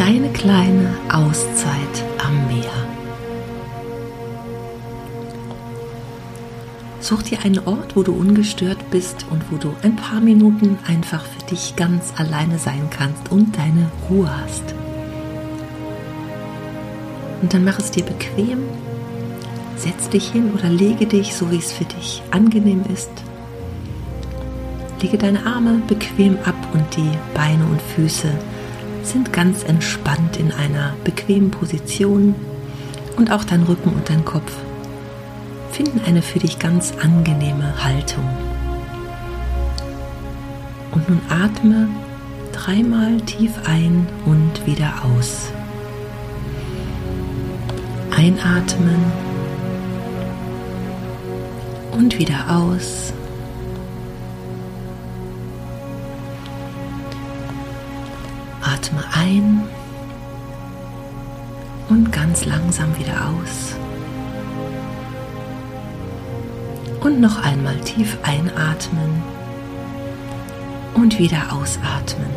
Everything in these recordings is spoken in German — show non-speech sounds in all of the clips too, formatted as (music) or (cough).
Deine kleine Auszeit am Meer. Such dir einen Ort, wo du ungestört bist und wo du ein paar Minuten einfach für dich ganz alleine sein kannst und deine Ruhe hast. Und dann mach es dir bequem, setz dich hin oder lege dich, so wie es für dich angenehm ist. Lege deine Arme bequem ab und die Beine und Füße sind ganz entspannt in einer bequemen Position und auch dein Rücken und dein Kopf finden eine für dich ganz angenehme Haltung. Und nun atme dreimal tief ein und wieder aus. Einatmen und wieder aus. Atme ein und ganz langsam wieder aus. Und noch einmal tief einatmen und wieder ausatmen.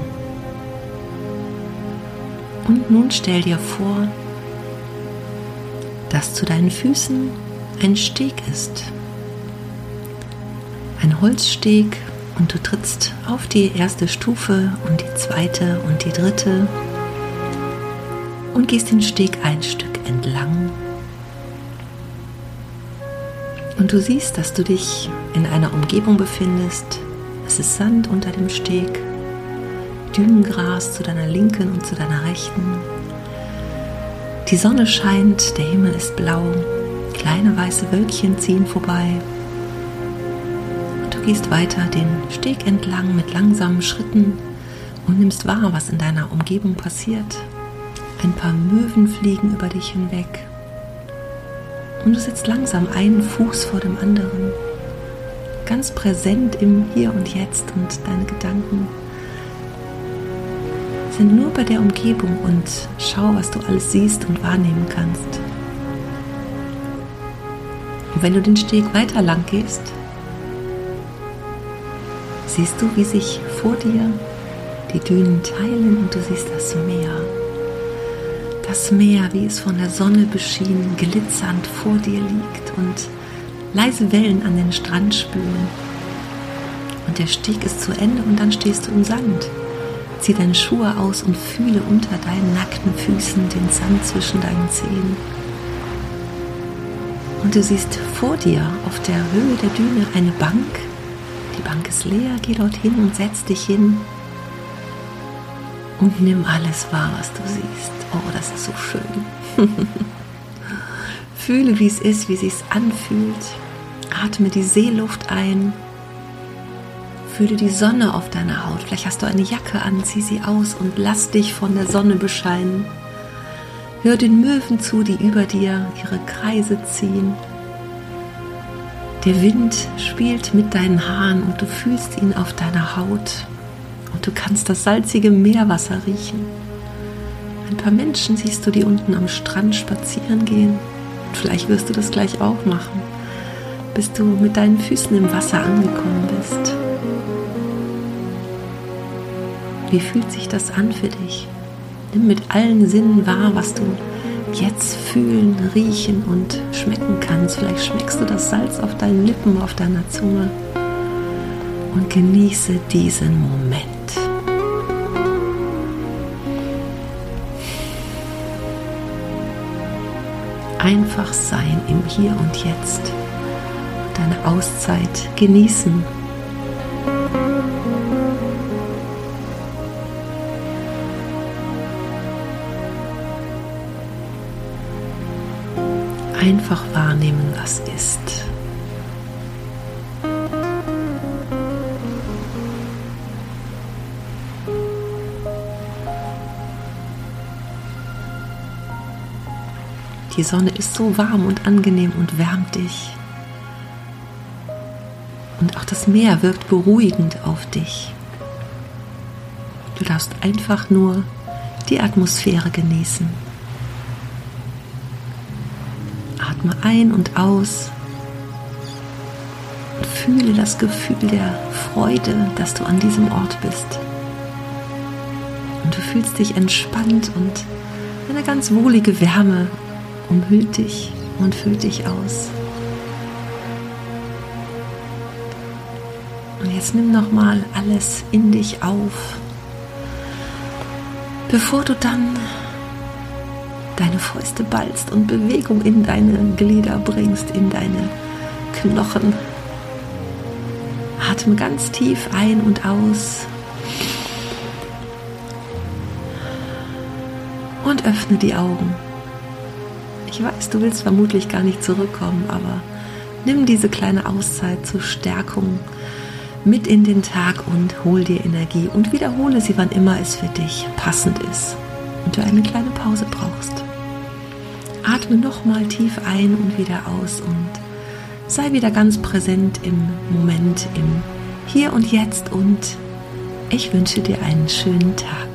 Und nun stell dir vor, dass zu deinen Füßen ein Steg ist. Ein Holzsteg und du trittst auf die erste Stufe und die zweite und die dritte und gehst den Steg ein Stück entlang und du siehst, dass du dich in einer Umgebung befindest. Es ist Sand unter dem Steg, Dünengras zu deiner linken und zu deiner rechten. Die Sonne scheint, der Himmel ist blau, kleine weiße Wölkchen ziehen vorbei. Gehst weiter den Steg entlang mit langsamen Schritten und nimmst wahr, was in deiner Umgebung passiert. Ein paar Möwen fliegen über dich hinweg. Und du setzt langsam einen Fuß vor dem anderen, ganz präsent im Hier und Jetzt und deine Gedanken sind nur bei der Umgebung und schau, was du alles siehst und wahrnehmen kannst. Und wenn du den Steg weiter lang gehst, siehst du, wie sich vor dir die Dünen teilen und du siehst das Meer. Das Meer, wie es von der Sonne beschienen, glitzernd vor dir liegt und leise Wellen an den Strand spülen. Und der Steg ist zu Ende und dann stehst du im Sand. Zieh deine Schuhe aus und fühle unter deinen nackten Füßen den Sand zwischen deinen Zehen. Und du siehst vor dir auf der Höhe der Düne eine Bank. Die Bank ist leer, geh dorthin und setz dich hin und nimm alles wahr, was du siehst. Oh, das ist so schön. (laughs) Fühle, wie es ist, wie es sich anfühlt. Atme die Seeluft ein Fühle die Sonne auf deiner Haut. Vielleicht hast du eine Jacke an, zieh sie aus und lass dich von der Sonne bescheinen. Hör den Möwen zu, die über dir ihre Kreise ziehen. Der Wind spielt mit deinen Haaren und du fühlst ihn auf deiner Haut. Und du kannst das salzige Meerwasser riechen. Ein paar Menschen siehst du, die unten am Strand spazieren gehen. Und vielleicht wirst du das gleich auch machen, bis du mit deinen Füßen im Wasser angekommen bist. Wie fühlt sich das an für dich? Nimm mit allen Sinnen wahr, was du jetzt fühlen, riechen und schmecken kannst. Vielleicht schmeckst du das Salz auf deinen Lippen, auf deiner Zunge. Und genieße diesen Moment. Einfach sein im Hier und Jetzt. Deine Auszeit genießen. Einfach wahrnehmen, was ist. Die Sonne ist so warm und angenehm und wärmt dich. Und auch das Meer wirkt beruhigend auf dich. Du darfst einfach nur die Atmosphäre genießen. Atme ein und aus und fühle das Gefühl der Freude, dass du an diesem Ort bist. Und du fühlst dich entspannt und eine ganz wohlige Wärme umhüllt dich und füllt dich aus. Und jetzt nimm noch mal alles in dich auf, bevor du dann deine Fäuste ballst und Bewegung in deine Glieder bringst, in deine Knochen. Atme ganz tief ein und aus. Und öffne die Augen. Ich weiß, du willst vermutlich gar nicht zurückkommen, aber nimm diese kleine Auszeit zur Stärkung mit in den Tag und hol dir Energie und wiederhole sie, wann immer es für dich passend ist und du eine kleine Pause brauchst. Atme nochmal tief ein und wieder aus und sei wieder ganz präsent im Moment, im Hier und Jetzt und ich wünsche dir einen schönen Tag.